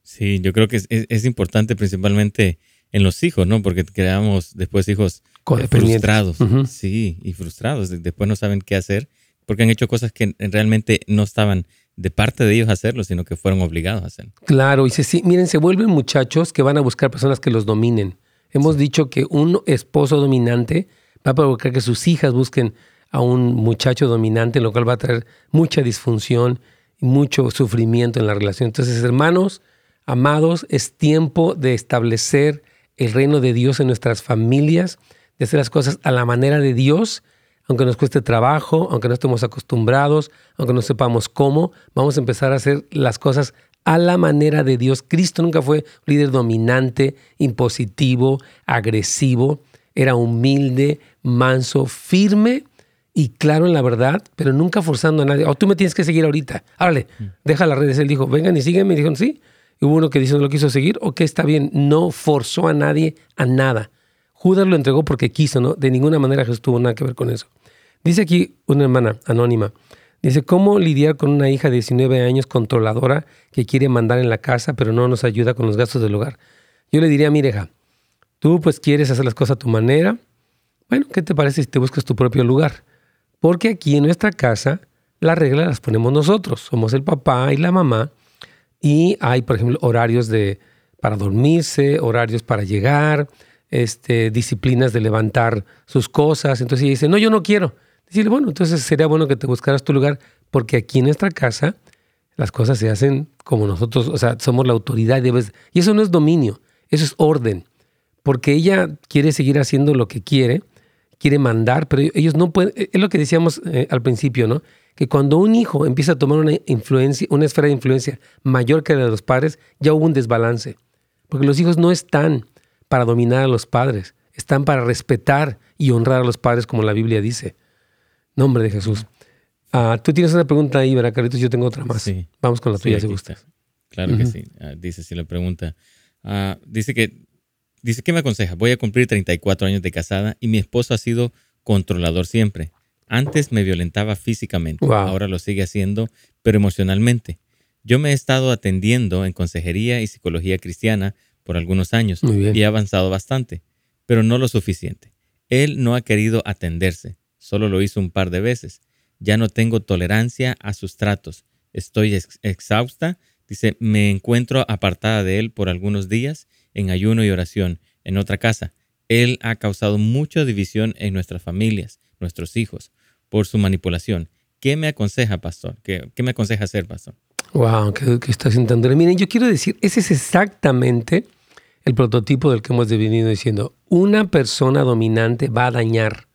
Sí, yo creo que es importante principalmente en los hijos, ¿no? Porque creamos después hijos frustrados. Sí, y frustrados. Después no saben qué hacer porque han hecho cosas que realmente no estaban de parte de ellos hacerlo, sino que fueron obligados a hacerlo. Claro, y se, miren, se vuelven muchachos que van a buscar personas que los dominen. Hemos dicho que un esposo dominante va a provocar que sus hijas busquen a un muchacho dominante, lo cual va a traer mucha disfunción y mucho sufrimiento en la relación. Entonces, hermanos, amados, es tiempo de establecer el reino de Dios en nuestras familias, de hacer las cosas a la manera de Dios, aunque nos cueste trabajo, aunque no estemos acostumbrados, aunque no sepamos cómo, vamos a empezar a hacer las cosas a la manera de Dios. Cristo nunca fue un líder dominante, impositivo, agresivo, era humilde, manso, firme y claro en la verdad, pero nunca forzando a nadie. O oh, tú me tienes que seguir ahorita. Árale, mm. deja las redes. Él dijo, vengan y sígueme. Y dijeron, sí hubo uno que dice no lo quiso seguir, ok, está bien, no forzó a nadie a nada. Judas lo entregó porque quiso, ¿no? De ninguna manera Jesús tuvo nada que ver con eso. Dice aquí una hermana anónima, dice, ¿cómo lidiar con una hija de 19 años controladora que quiere mandar en la casa pero no nos ayuda con los gastos del hogar? Yo le diría, mire hija, tú pues quieres hacer las cosas a tu manera, bueno, ¿qué te parece si te buscas tu propio lugar? Porque aquí en nuestra casa las reglas las ponemos nosotros, somos el papá y la mamá, y hay, por ejemplo, horarios de, para dormirse, horarios para llegar, este, disciplinas de levantar sus cosas. Entonces ella dice, no, yo no quiero. Decirle, bueno, entonces sería bueno que te buscaras tu lugar, porque aquí en nuestra casa las cosas se hacen como nosotros, o sea, somos la autoridad. Y eso no es dominio, eso es orden. Porque ella quiere seguir haciendo lo que quiere, quiere mandar, pero ellos no pueden, es lo que decíamos eh, al principio, ¿no? que cuando un hijo empieza a tomar una influencia, una esfera de influencia mayor que la de los padres, ya hubo un desbalance. Porque los hijos no están para dominar a los padres, están para respetar y honrar a los padres, como la Biblia dice. Nombre de Jesús. Ah, tú tienes una pregunta ahí, ¿verdad, Carlitos? Yo tengo otra más. Sí. Vamos con la tuya, si gustas. Claro que sí. Ah, dice si la pregunta. Ah, dice que dice que me aconseja. Voy a cumplir 34 años de casada y mi esposo ha sido controlador siempre. Antes me violentaba físicamente, ahora lo sigue haciendo, pero emocionalmente. Yo me he estado atendiendo en consejería y psicología cristiana por algunos años y he avanzado bastante, pero no lo suficiente. Él no ha querido atenderse, solo lo hizo un par de veces. Ya no tengo tolerancia a sus tratos. Estoy exhausta. Dice, me encuentro apartada de él por algunos días en ayuno y oración en otra casa. Él ha causado mucha división en nuestras familias nuestros hijos, por su manipulación. ¿Qué me aconseja, pastor? ¿Qué, me aconseja hacer, pastor? Wow, ¿qué, qué estás intentando? Miren, yo quiero decir, ese es exactamente el prototipo del que hemos venido diciendo. Una persona dominante va a dañar,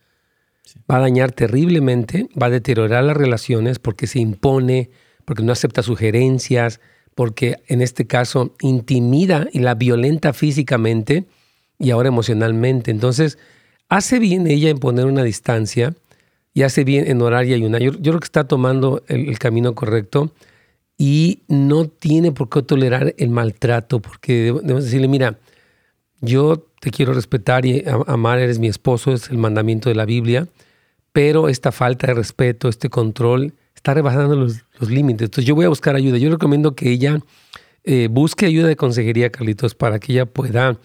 va a dañar terriblemente, va a deteriorar las relaciones porque se impone, porque no acepta sugerencias, porque en este caso intimida y la violenta físicamente y ahora emocionalmente. Entonces, hace bien ella en poner una distancia y hace bien en orar y ayunar. Yo, creo que está tomando el, camino correcto y no tiene por qué tolerar el maltrato, porque debemos decirle, mira, yo te quiero respetar y amar, eres mi esposo, es el mandamiento de la Biblia, pero esta falta de respeto, este control, está rebasando los, límites. Entonces yo voy a buscar ayuda. Yo recomiendo que ella eh, busque ayuda de consejería, Carlitos, para que ella pueda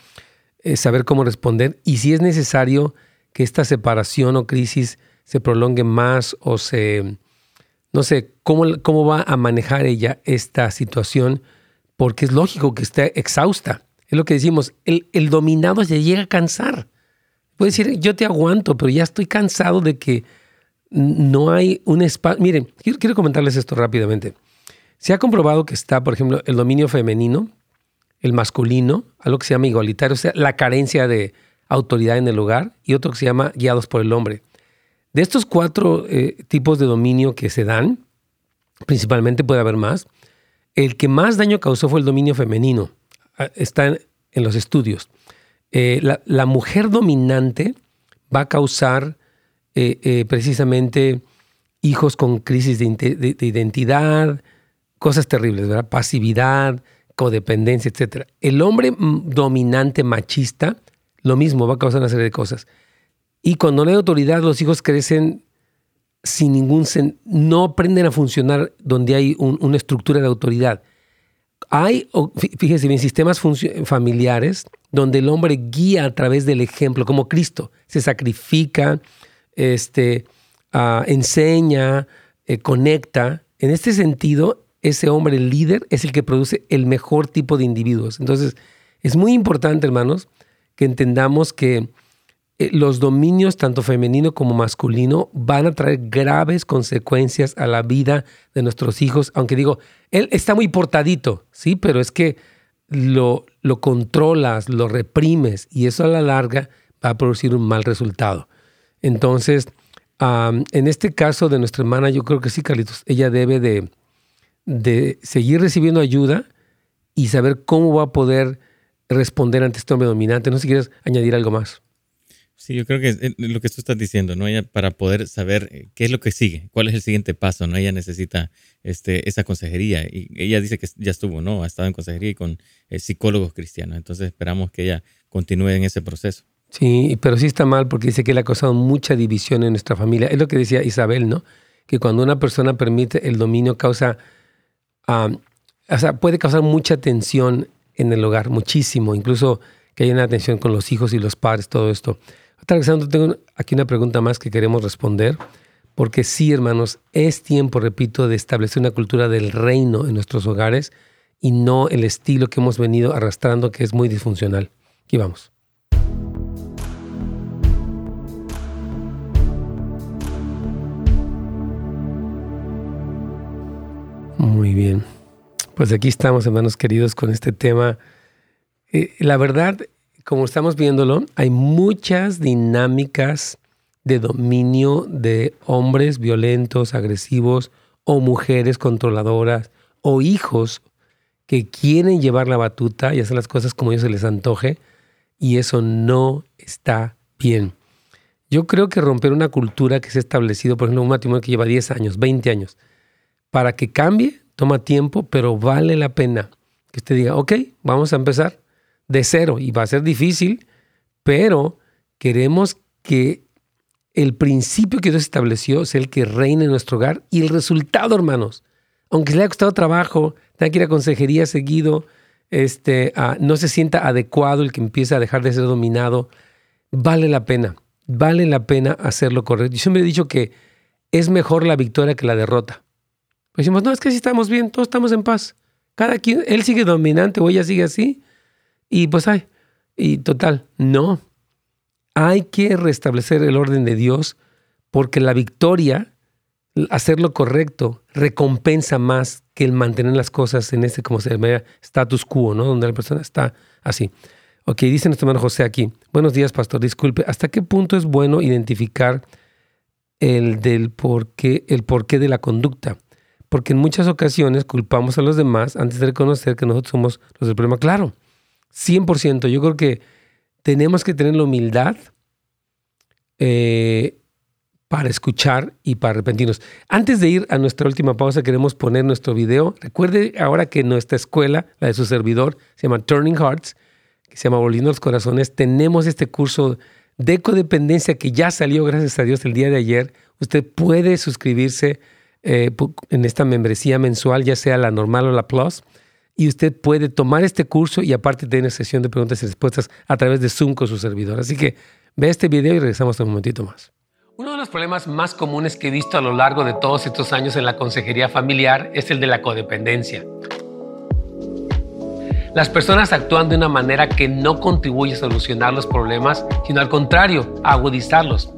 eh, saber cómo responder y si es necesario que esta separación o crisis se prolongue más o se, no sé, cómo, cómo va a manejar ella esta situación, porque es lógico que esté exhausta. Es lo que decimos, el, dominado se llega a cansar. Puede decir, yo te aguanto, pero ya estoy cansado de que no hay un espacio. Miren, quiero, quiero comentarles esto rápidamente. Se ha comprobado que está, por ejemplo, el dominio femenino el masculino, algo que se llama igualitario, o sea, la carencia de autoridad en el hogar, y otro que se llama guiados por el hombre. De estos cuatro eh, tipos de dominio que se dan, principalmente puede haber más, el que más daño causó fue el dominio femenino. Ah, está en, los estudios. Eh, la, mujer dominante va a causar eh, precisamente hijos con crisis de, de, identidad, cosas terribles, ¿verdad? Pasividad, codependencia, etc. El hombre dominante machista, lo mismo, va a causar una serie de cosas. Y cuando no hay autoridad, los hijos crecen sin ningún... no aprenden a funcionar donde hay una estructura de autoridad. Hay, fíjese bien, sistemas familiares donde el hombre guía a través del ejemplo, como Cristo, se sacrifica, este, ah, enseña, eh, conecta. En este sentido, ese hombre líder es el que produce el mejor tipo de individuos. Entonces, es muy importante, hermanos, que entendamos que los dominios, tanto femenino como masculino, van a traer graves consecuencias a la vida de nuestros hijos. Aunque digo, él está muy portadito, ¿sí? Pero es que lo, lo controlas, lo reprimes y eso a la larga va a producir un mal resultado. Entonces, en este caso de nuestra hermana, yo creo que sí, Carlitos, ella debe de de seguir recibiendo ayuda y saber cómo va a poder responder ante este hombre dominante. No sé si quieres añadir algo más. Sí, yo creo que es lo que tú estás diciendo, ¿no? Ella para poder saber eh, qué es lo que sigue, cuál es el siguiente paso, ¿no? Ella necesita este, esa consejería y ella dice que ya estuvo, ¿no? Ha estado en consejería y con eh, psicólogos cristianos. Entonces esperamos que ella continúe en ese proceso. Sí, pero sí está mal porque dice que le ha causado mucha división en nuestra familia. Es lo que decía Isabel, ¿no? Que cuando una persona permite el dominio causa o sea, puede causar mucha tensión en el hogar, muchísimo, incluso que haya una tensión con los hijos y los padres, todo esto. Alexandro, tengo aquí una pregunta más que queremos responder, porque sí, hermanos, es tiempo, repito, de establecer una cultura del reino en nuestros hogares y no el estilo que hemos venido arrastrando, que es muy disfuncional. Aquí vamos. Muy bien. Pues aquí estamos, hermanos queridos, con este tema. Eh, la verdad, como estamos viéndolo, hay muchas dinámicas de dominio de hombres violentos, agresivos, o mujeres controladoras, o hijos que quieren llevar la batuta y hacer las cosas como ellos se les antoje, y eso no está bien. Yo creo que romper una cultura que se ha establecido, por ejemplo, un matrimonio que lleva 10 años, 20 años, para que cambie, toma tiempo, pero vale la pena que usted diga, ok, vamos a empezar de cero y va a ser difícil, pero queremos que el principio que Dios estableció sea el que reine en nuestro hogar y el resultado, hermanos, aunque le haya costado trabajo, tenga que ir a consejería seguido, este, no se sienta adecuado el que empieza a dejar de ser dominado, vale la pena, vale la pena hacerlo correcto. Yo siempre he dicho que es mejor la victoria que la derrota. Pues decimos, no, es que si estamos bien, todos estamos en paz. Cada quien, él sigue dominante o ella sigue así. Y pues hay, y total, no. Hay que restablecer el orden de Dios porque la victoria, hacer lo correcto, recompensa más que el mantener las cosas en ese, como se llama, status quo, ¿no? Donde la persona está así. Ok, dice nuestro hermano José aquí. Buenos días, pastor. Disculpe, ¿hasta qué punto es bueno identificar el del porqué, el porqué de la conducta? Porque en muchas ocasiones culpamos a los demás antes de reconocer que nosotros somos los del problema. Claro, 100%. Yo creo que tenemos que tener la humildad eh, para escuchar y para arrepentirnos. Antes de ir a nuestra última pausa, queremos poner nuestro video. Recuerde ahora que nuestra escuela, la de su servidor, se llama Turning Hearts, que se llama Volviendo los Corazones. Tenemos este curso de codependencia que ya salió, gracias a Dios, el día de ayer. Usted puede suscribirse eh, en esta membresía mensual, ya sea la normal o la plus, y usted puede tomar este curso y aparte tener sesión de preguntas y respuestas a través de Zoom con su servidor. Así que ve este video y regresamos un momentito más. Uno de los problemas más comunes que he visto a lo largo de todos estos años en la consejería familiar es el de la codependencia. Las personas actúan de una manera que no contribuye a solucionar los problemas, sino al contrario, a agudizarlos.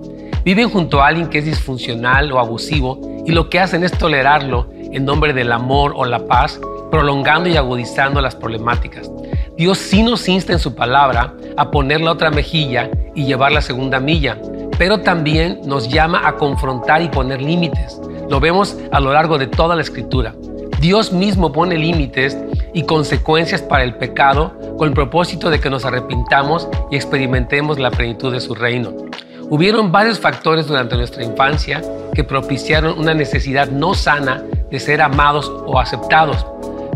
Viven junto a alguien que es disfuncional o abusivo y lo que hacen es tolerarlo en nombre del amor o la paz, prolongando y agudizando las problemáticas. Dios sí nos insta en su palabra a poner la otra mejilla y llevar la segunda milla, pero también nos llama a confrontar y poner límites. Lo vemos a lo largo de toda la escritura. Dios mismo pone límites y consecuencias para el pecado con el propósito de que nos arrepintamos y experimentemos la plenitud de su reino. Hubieron varios factores durante nuestra infancia que propiciaron una necesidad no sana de ser amados o aceptados,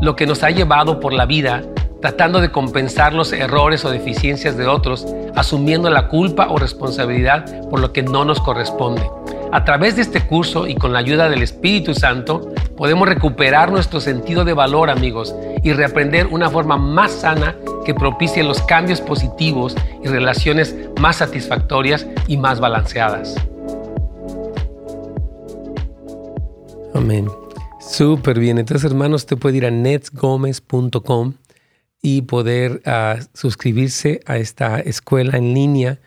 lo que nos ha llevado por la vida tratando de compensar los errores o deficiencias de otros, asumiendo la culpa o responsabilidad por lo que no nos corresponde. A través de este curso y con la ayuda del Espíritu Santo, podemos recuperar nuestro sentido de valor, amigos, y reaprender una forma más sana que propicie los cambios positivos y relaciones más satisfactorias y más balanceadas. Amén. Súper bien. Entonces, hermanos, usted puede ir a netsgomez.com y poder ah, suscribirse a esta escuela en línea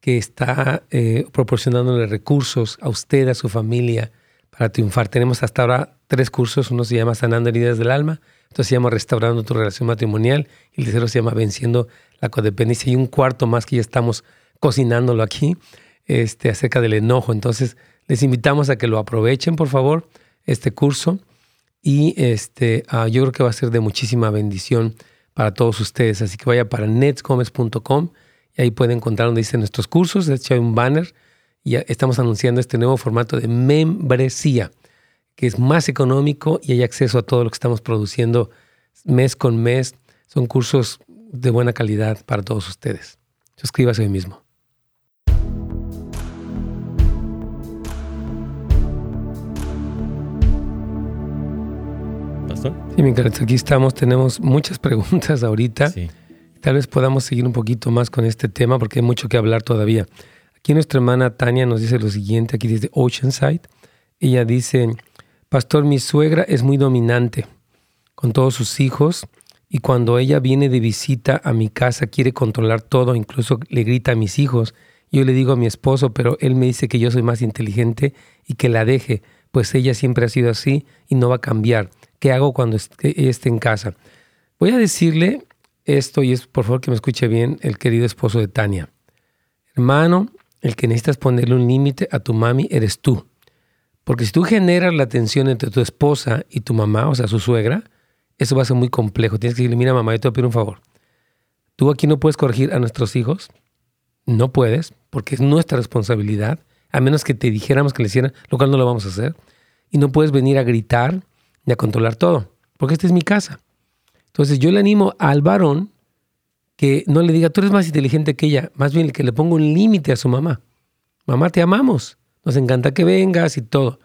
que está eh, proporcionándole recursos a usted, a su familia, para triunfar. Tenemos hasta ahora tres cursos. Uno se llama Sanando heridas del alma, otro se llama Restaurando tu relación matrimonial y el tercero se llama Venciendo la codependencia. Y un cuarto más que ya estamos cocinándolo aquí este, acerca del enojo. Entonces, les invitamos a que lo aprovechen, por favor, este curso. Y este, ah, yo creo que va a ser de muchísima bendición para todos ustedes. Así que vaya para netsgomez.com y ahí pueden encontrar donde dicen nuestros cursos. De hecho, hay un banner y estamos anunciando este nuevo formato de membresía, que es más económico y hay acceso a todo lo que estamos produciendo mes con mes. Son cursos de buena calidad para todos ustedes. Suscríbase hoy mismo. Sí, mientras aquí estamos, tenemos muchas preguntas ahorita. Tal vez podamos seguir un poquito más con este tema porque hay mucho que hablar todavía. Aquí nuestra hermana Tania nos dice lo siguiente, aquí desde Oceanside. Ella dice, Pastor, mi suegra es muy dominante con todos sus hijos y cuando ella viene de visita a mi casa quiere controlar todo, incluso le grita a mis hijos. Yo le digo a mi esposo, pero él me dice que yo soy más inteligente y que la deje, pues ella siempre ha sido así y no va a cambiar. ¿Qué hago cuando esté en casa? Voy a decirle esto y es por favor que me escuche bien el querido esposo de Tania. Hermano, el que necesitas ponerle un límite a tu mami eres tú. Porque si tú generas la tensión entre tu esposa y tu mamá, o sea, su suegra, eso va a ser muy complejo. Tienes que decirle, mira mamá, yo te voy a pedir un favor. Tú aquí no puedes corregir a nuestros hijos. No puedes, porque es nuestra responsabilidad, a menos que te dijéramos que le hicieran, lo cual no lo vamos a hacer. Y no puedes venir a gritar ni a controlar todo, porque esta es mi casa. Entonces yo le animo al varón que no le diga, tú eres más inteligente que ella, más bien que le ponga un límite a su mamá. Mamá, te amamos, nos encanta que vengas y todo.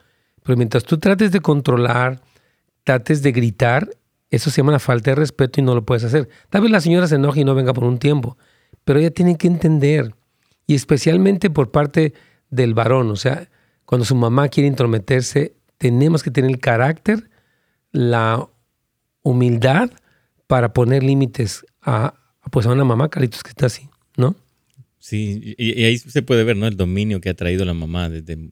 Pero mientras tú trates de controlar, trates de gritar, eso se llama falta de respeto y no lo puedes hacer. Tal vez la señora se enoje y no venga por un tiempo, pero ella tiene que entender, y especialmente por parte del varón, o sea, cuando su mamá quiere intrometerse, tenemos que tener el carácter la humildad para poner límites a, pues a una mamá, Caritos, que está así, ¿no? Sí, y, ahí se puede ver, ¿no? El dominio que ha traído la mamá desde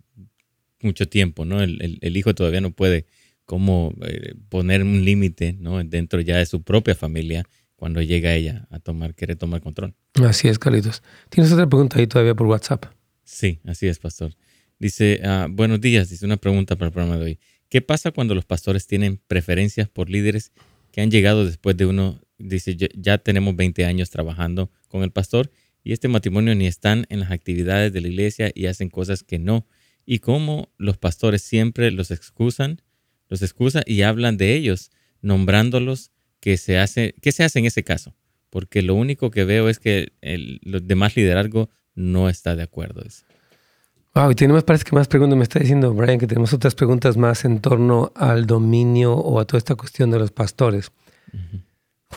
mucho tiempo, ¿no? El, hijo todavía no puede como eh, poner un límite, ¿no? Dentro ya de su propia familia cuando llega ella a tomar, quiere tomar control. Así es, Carlitos. ¿Tienes otra pregunta ahí todavía por WhatsApp? Sí, así es, pastor. Dice, ah, buenos días, dice una pregunta para el programa de hoy. ¿Qué pasa cuando los pastores tienen preferencias por líderes que han llegado después de uno, dice, ya tenemos 20 años trabajando con el pastor y este matrimonio ni están en las actividades de la iglesia y hacen cosas que no. Y cómo los pastores siempre los excusan, los excusan y hablan de ellos, nombrándolos que se hace, ¿qué se hace en ese caso? Porque lo único que veo es que el, los demás liderazgo no está de acuerdo. Wow, y tenemos, parece que más preguntas, me está diciendo Brian, que tenemos otras preguntas más en torno al dominio o a toda esta cuestión de los pastores.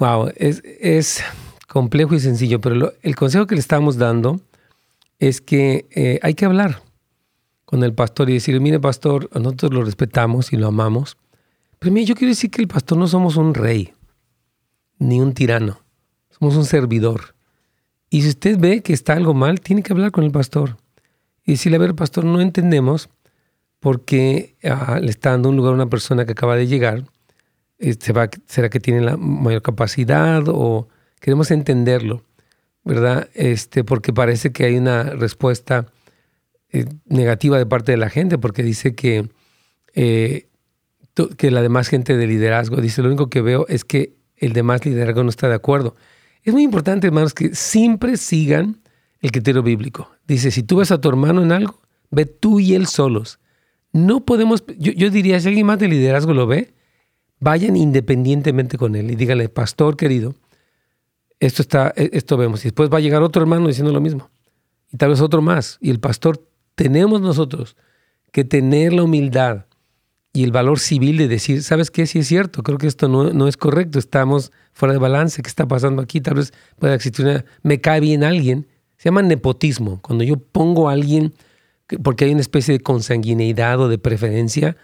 Wow, es, es complejo y sencillo, pero el consejo que le estamos dando es que eh, hay que hablar con el pastor y decir, mire pastor, nosotros lo respetamos y lo amamos, pero mire, yo quiero decir que el pastor no somos un rey, ni un tirano, somos un servidor. Y si usted ve que está algo mal, tiene que hablar con el pastor. Y decirle, a ver, pastor, no entendemos por qué ah, le está dando un lugar a una persona que acaba de llegar. Este, ¿Será que tiene la mayor capacidad o queremos entenderlo, ¿verdad? Este, porque parece que hay una respuesta eh, negativa de parte de la gente, porque dice que, eh, que la demás gente de liderazgo, dice, lo único que veo es que el demás liderazgo no está de acuerdo. Es muy importante, hermanos, que siempre sigan el criterio bíblico. Dice, si tú ves a tu hermano en algo, ve tú y él solos. No podemos, yo, yo diría, si alguien más de liderazgo lo ve, vayan independientemente con él y díganle, pastor querido, esto, está, e, esto vemos. Y después va a llegar otro hermano diciendo lo mismo. Y tal vez otro más. Y el pastor, tenemos nosotros que tener la humildad y el valor civil de decir, ¿sabes qué? Si es cierto, creo que esto no, no, es correcto, estamos fuera de balance, ¿qué está pasando aquí? Tal vez pueda existir una, me cae bien alguien. Se llama nepotismo, cuando yo pongo a alguien porque hay una especie de consanguineidad o de preferencia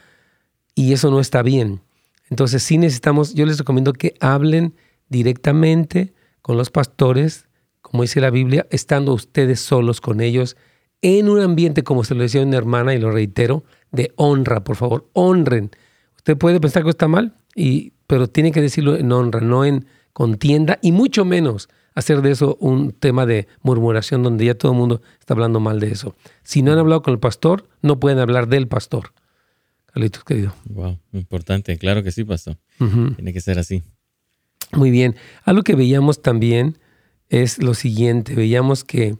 y eso no está bien. Entonces sí necesitamos, yo les recomiendo que hablen directamente con los pastores, como dice la Biblia, estando ustedes solos con ellos, en un ambiente, como se lo decía una hermana, y lo reitero, de honra, por favor, honren. Usted puede pensar que está mal, y, pero tiene que decirlo en honra, no en contienda, y mucho menos hacer de eso un tema de murmuración donde ya todo el mundo está hablando mal de eso. Si no han hablado con el pastor, no pueden hablar del pastor. Carlitos, querido. Wow, importante, claro que sí, pastor. Tiene que ser así. Muy bien. Algo que veíamos también es lo siguiente. Veíamos que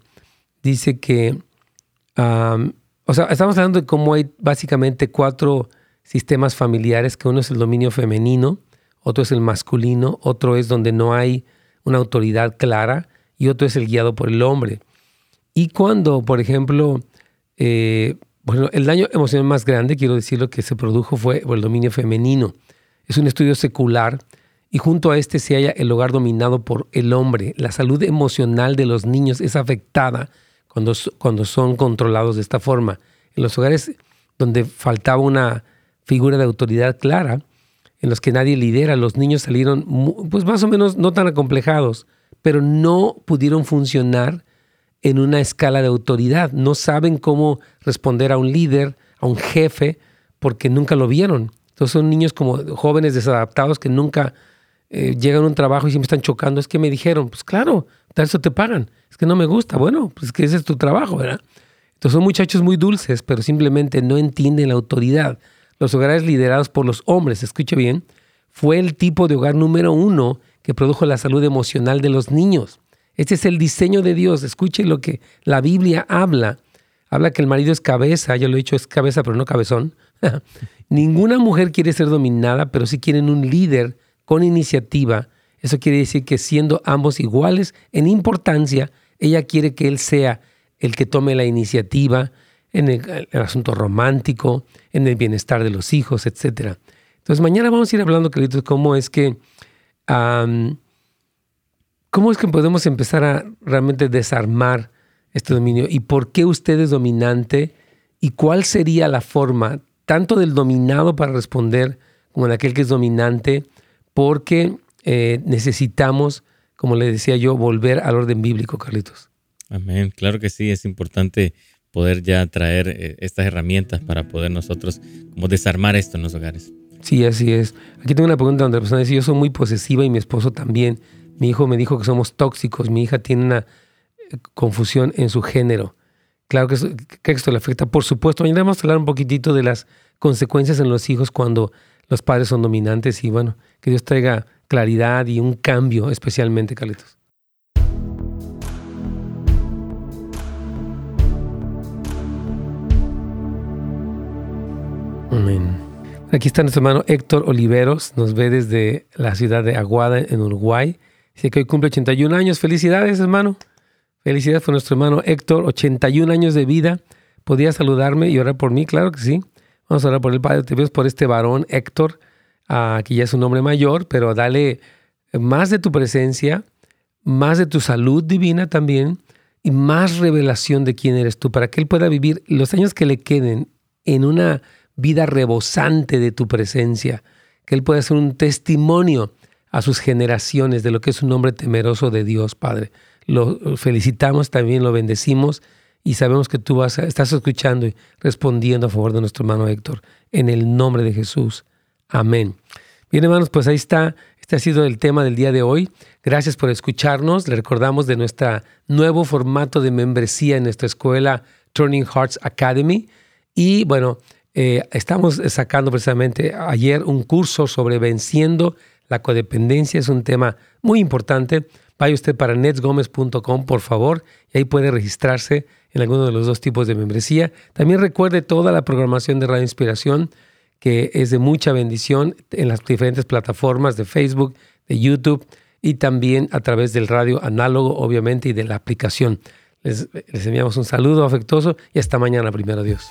dice que, o sea, estamos hablando de cómo hay básicamente cuatro sistemas familiares, que uno es el dominio femenino, otro es el masculino, otro es donde no hay una autoridad clara y otro es el guiado por el hombre. Y cuando, por ejemplo, eh, bueno, el daño emocional más grande, quiero decir, lo que se produjo fue el dominio femenino. Es un estudio secular y junto a este se halla el hogar dominado por el hombre. La salud emocional de los niños es afectada cuando, cuando son controlados de esta forma. En los hogares donde faltaba una figura de autoridad clara, en los que nadie lidera, los niños salieron pues más o menos no tan acomplejados, pero no pudieron funcionar en una escala de autoridad. No saben cómo responder a un líder, a un jefe, porque nunca lo vieron. Entonces son niños como jóvenes desadaptados que nunca eh, llegan a un trabajo y siempre están chocando. Es que me dijeron, pues claro, tal eso te pagan. Es que no me gusta. Bueno, pues que ese es tu trabajo, ¿verdad? Entonces son muchachos muy dulces, pero simplemente no entienden la autoridad. Los hogares liderados por los hombres, escuche bien, fue el tipo de hogar número uno que produjo la salud emocional de los niños. Este es el diseño de Dios. Escuche lo que la Biblia habla. Habla que el marido es cabeza, ya lo he dicho, es cabeza, pero no cabezón. Ninguna mujer quiere ser dominada, pero sí quieren un líder con iniciativa, eso quiere decir que siendo ambos iguales en importancia, ella quiere que él sea el que tome la iniciativa en el, asunto romántico, en el bienestar de los hijos, etc. Entonces mañana vamos a ir hablando, queridos, cómo es que cómo es que podemos empezar a realmente desarmar este dominio y por qué usted es dominante y cuál sería la forma tanto del dominado para responder como de aquel que es dominante porque eh, necesitamos, como le decía yo, volver al orden bíblico, Carlitos. Amén. Claro que sí, es importante poder ya traer eh, estas herramientas para poder nosotros como desarmar esto en los hogares. Sí, así es. Aquí tengo una pregunta donde la persona dice, yo soy muy posesiva y mi esposo también. Mi hijo me dijo que somos tóxicos, mi hija tiene una eh, confusión en su género. Claro que, esto le afecta, por supuesto. Mañana vamos a hablar un poquitito de las consecuencias en los hijos cuando los padres son dominantes y bueno, que Dios traiga claridad y un cambio especialmente, Carlitos. Amén. Aquí está nuestro hermano Héctor Oliveros, nos ve desde la ciudad de Aguada, en Uruguay. Dice que hoy cumple 81 años. Felicidades, hermano. Felicidades por nuestro hermano Héctor, 81 años de vida. ¿Podía saludarme y orar por mí? Claro que sí. Vamos a orar por el Padre. Te veo por este varón, Héctor, uh, que ya es un hombre mayor, pero dale más de tu presencia, más de tu salud divina también y más revelación de quién eres tú, para que él pueda vivir los años que le queden en una vida rebosante de tu presencia, que Él pueda ser un testimonio a sus generaciones de lo que es un hombre temeroso de Dios, Padre. Lo felicitamos también, lo bendecimos y sabemos que tú vas estás escuchando y respondiendo a favor de nuestro hermano Héctor. En el nombre de Jesús. Amén. Bien, hermanos, pues ahí está. Este ha sido el tema del día de hoy. Gracias por escucharnos. Le recordamos de nuestro nuevo formato de membresía en nuestra escuela Turning Hearts Academy. Y bueno, eh, estamos sacando precisamente ayer un curso sobre venciendo la codependencia. Es un tema muy importante. Vaya usted para netsgomez.com, por favor, y ahí puede registrarse en alguno de los dos tipos de membresía. También recuerde toda la programación de Radio Inspiración, que es de mucha bendición en las diferentes plataformas de Facebook, de YouTube y también a través del radio análogo, obviamente, y de la aplicación. Les, les enviamos un saludo afectuoso y hasta mañana, primero Dios.